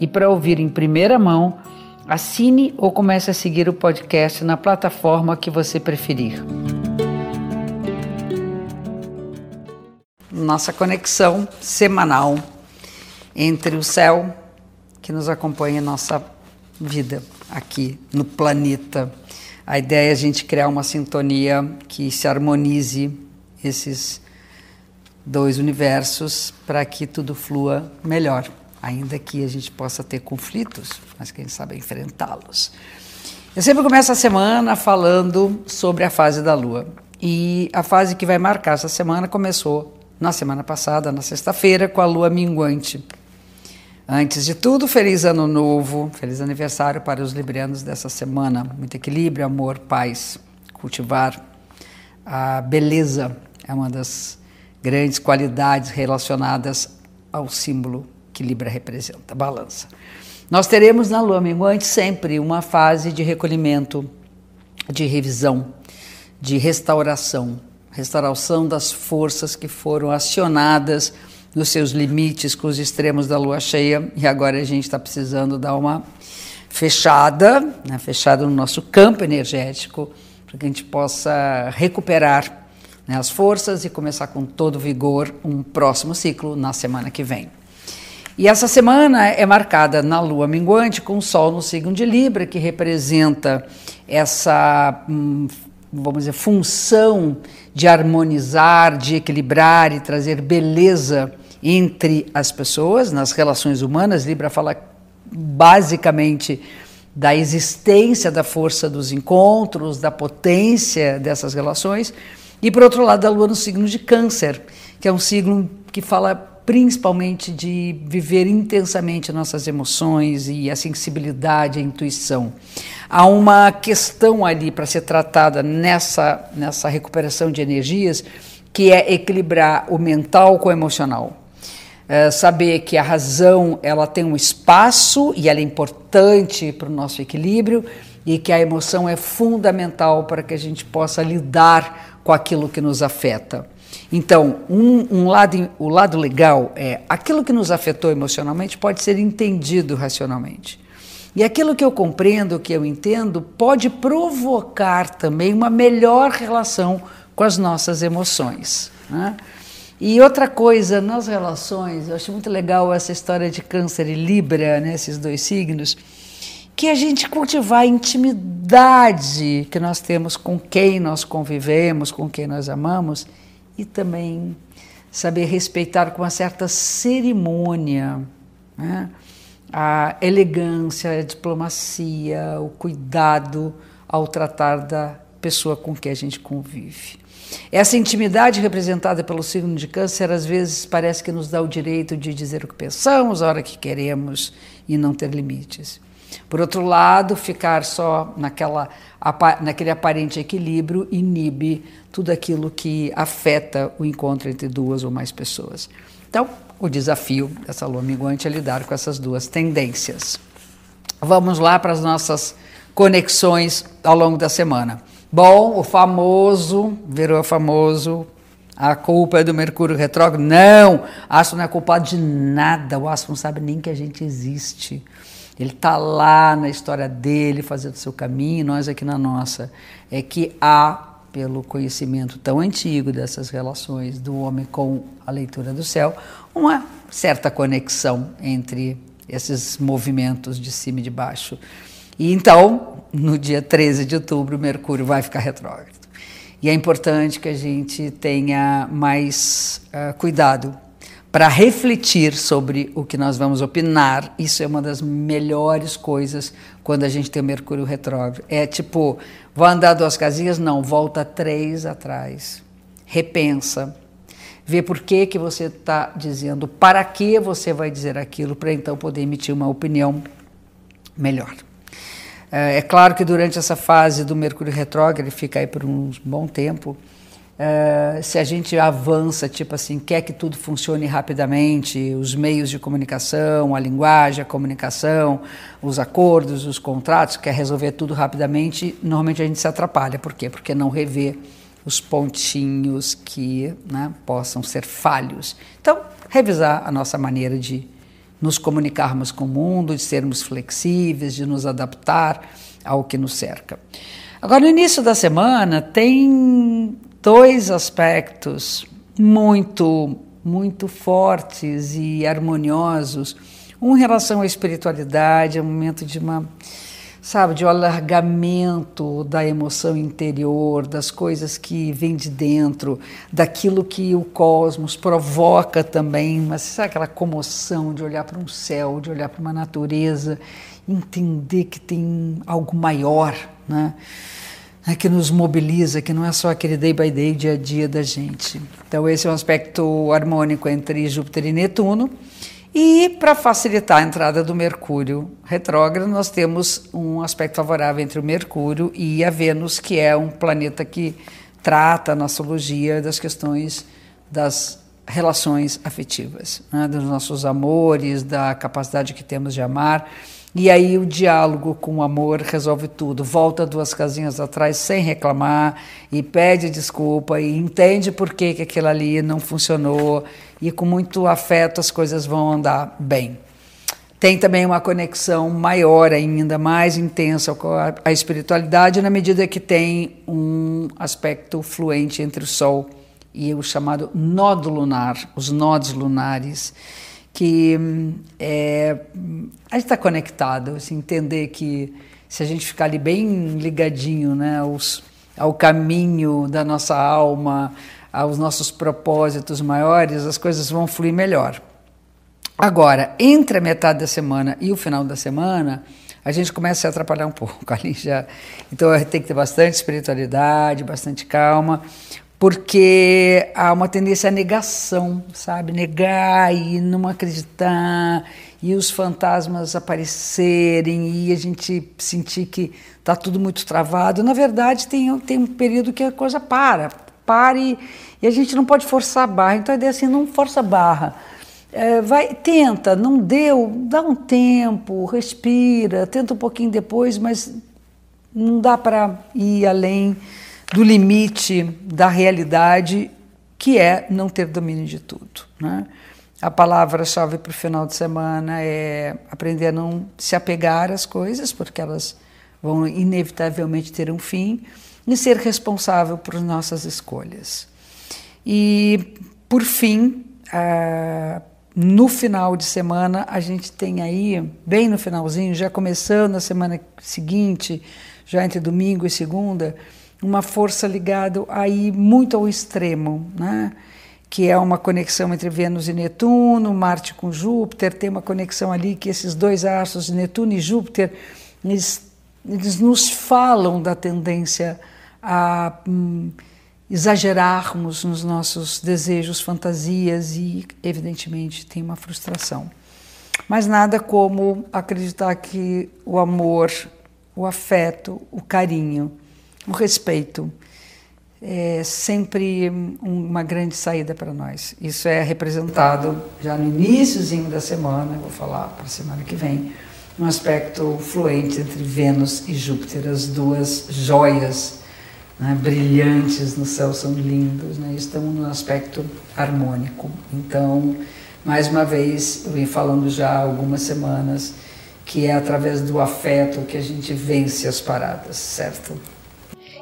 e para ouvir em primeira mão, assine ou comece a seguir o podcast na plataforma que você preferir. Nossa conexão semanal entre o céu que nos acompanha em nossa vida aqui no planeta. A ideia é a gente criar uma sintonia que se harmonize esses dois universos para que tudo flua melhor, ainda que a gente possa ter conflitos, mas quem sabe enfrentá-los. Eu sempre começo a semana falando sobre a fase da Lua. E a fase que vai marcar essa semana começou na semana passada, na sexta-feira, com a Lua minguante. Antes de tudo, feliz ano novo, feliz aniversário para os librianos dessa semana. Muito equilíbrio, amor, paz, cultivar a beleza é uma das grandes qualidades relacionadas ao símbolo que Libra representa, balança. Nós teremos na lua minguante sempre uma fase de recolhimento, de revisão, de restauração, restauração das forças que foram acionadas nos seus limites com os extremos da lua cheia e agora a gente está precisando dar uma fechada, né, fechada no nosso campo energético, para que a gente possa recuperar né, as forças e começar com todo vigor um próximo ciclo na semana que vem. E essa semana é marcada na lua minguante com o sol no signo de Libra, que representa essa, hum, vamos dizer, função de harmonizar, de equilibrar e trazer beleza entre as pessoas, nas relações humanas. Libra fala basicamente da existência da força dos encontros, da potência dessas relações. E por outro lado, a lua no signo de Câncer, que é um signo que fala principalmente de viver intensamente nossas emoções e a sensibilidade, a intuição. Há uma questão ali para ser tratada nessa, nessa recuperação de energias, que é equilibrar o mental com o emocional. É saber que a razão ela tem um espaço e ela é importante para o nosso equilíbrio e que a emoção é fundamental para que a gente possa lidar com aquilo que nos afeta. Então, um, um, lado, o lado legal é aquilo que nos afetou emocionalmente pode ser entendido racionalmente. E aquilo que eu compreendo, que eu entendo, pode provocar também uma melhor relação com as nossas emoções. Né? E outra coisa, nas relações, eu acho muito legal essa história de Câncer e Libra, né, esses dois signos que a gente cultivar a intimidade que nós temos com quem nós convivemos, com quem nós amamos e também saber respeitar com uma certa cerimônia né? a elegância, a diplomacia, o cuidado ao tratar da pessoa com quem a gente convive. Essa intimidade representada pelo signo de Câncer às vezes parece que nos dá o direito de dizer o que pensamos, a hora que queremos e não ter limites. Por outro lado, ficar só naquela, naquele aparente equilíbrio inibe tudo aquilo que afeta o encontro entre duas ou mais pessoas. Então, o desafio dessa lua minguante é lidar com essas duas tendências. Vamos lá para as nossas conexões ao longo da semana. Bom, o famoso, virou famoso, a culpa é do Mercúrio retrógrado. Não, Astro não é culpado de nada, o Astro não sabe nem que a gente existe. Ele está lá na história dele, fazendo seu caminho, nós aqui na nossa. É que há, pelo conhecimento tão antigo dessas relações do homem com a leitura do céu, uma certa conexão entre esses movimentos de cima e de baixo. E então, no dia 13 de outubro, Mercúrio vai ficar retrógrado. E é importante que a gente tenha mais uh, cuidado para refletir sobre o que nós vamos opinar. Isso é uma das melhores coisas quando a gente tem o Mercúrio retrógrado. É tipo, vou andar duas casinhas? Não, volta três atrás. Repensa. ver por que, que você está dizendo, para que você vai dizer aquilo, para então poder emitir uma opinião melhor. É, é claro que durante essa fase do Mercúrio retrógrado, ele fica aí por um bom tempo, é, se a gente avança, tipo assim, quer que tudo funcione rapidamente, os meios de comunicação, a linguagem, a comunicação, os acordos, os contratos, quer resolver tudo rapidamente, normalmente a gente se atrapalha. Por quê? Porque não revê os pontinhos que né, possam ser falhos. Então, revisar a nossa maneira de nos comunicarmos com o mundo, de sermos flexíveis, de nos adaptar ao que nos cerca. Agora, no início da semana, tem dois aspectos muito, muito fortes e harmoniosos. Um em relação à espiritualidade, é um momento de uma, sabe, de um alargamento da emoção interior, das coisas que vêm de dentro, daquilo que o cosmos provoca também, mas sabe aquela comoção de olhar para um céu, de olhar para uma natureza, entender que tem algo maior, né? Né, que nos mobiliza, que não é só aquele day by day, dia a dia da gente. Então, esse é um aspecto harmônico entre Júpiter e Netuno. E para facilitar a entrada do Mercúrio retrógrado, nós temos um aspecto favorável entre o Mercúrio e a Vênus, que é um planeta que trata na astrologia das questões das relações afetivas, né, dos nossos amores, da capacidade que temos de amar. E aí o diálogo com o amor resolve tudo. Volta duas casinhas atrás sem reclamar e pede desculpa e entende por que, que aquilo ali não funcionou e com muito afeto as coisas vão andar bem. Tem também uma conexão maior ainda, mais intensa com a, espiritualidade na medida que tem um aspecto fluente entre o Sol e o chamado nodo lunar, os nodos lunares que é, a gente está conectado, assim, entender que se a gente ficar ali bem ligadinho né, aos, ao caminho da nossa alma, aos nossos propósitos maiores, as coisas vão fluir melhor. Agora, entre a metade da semana e o final da semana, a gente começa a se atrapalhar um pouco ali já. Então tem que ter bastante espiritualidade, bastante calma, porque há uma tendência à negação, sabe? Negar e não acreditar, e os fantasmas aparecerem, e a gente sentir que está tudo muito travado. Na verdade, tem, tem um período que a coisa para, para e, e a gente não pode forçar a barra. Então a ideia é assim: não força a barra. É, vai, tenta, não deu, dá um tempo, respira, tenta um pouquinho depois, mas não dá para ir além do limite da realidade, que é não ter domínio de tudo. Né? A palavra-chave para o final de semana é aprender a não se apegar às coisas, porque elas vão inevitavelmente ter um fim, e ser responsável por nossas escolhas. E, por fim, ah, no final de semana, a gente tem aí, bem no finalzinho, já começando a semana seguinte, já entre domingo e segunda, uma força ligada aí muito ao extremo, né? que é uma conexão entre Vênus e Netuno, Marte com Júpiter, tem uma conexão ali que esses dois astros, Netuno e Júpiter, eles, eles nos falam da tendência a hum, exagerarmos nos nossos desejos, fantasias e, evidentemente, tem uma frustração. Mas nada como acreditar que o amor, o afeto, o carinho, o respeito é sempre uma grande saída para nós. Isso é representado já no iníciozinho da semana, vou falar para a semana que vem, um aspecto fluente entre Vênus e Júpiter, as duas joias né, brilhantes no céu são lindos, né, estão num aspecto harmônico. Então, mais uma vez, eu vim falando já há algumas semanas que é através do afeto que a gente vence as paradas, certo?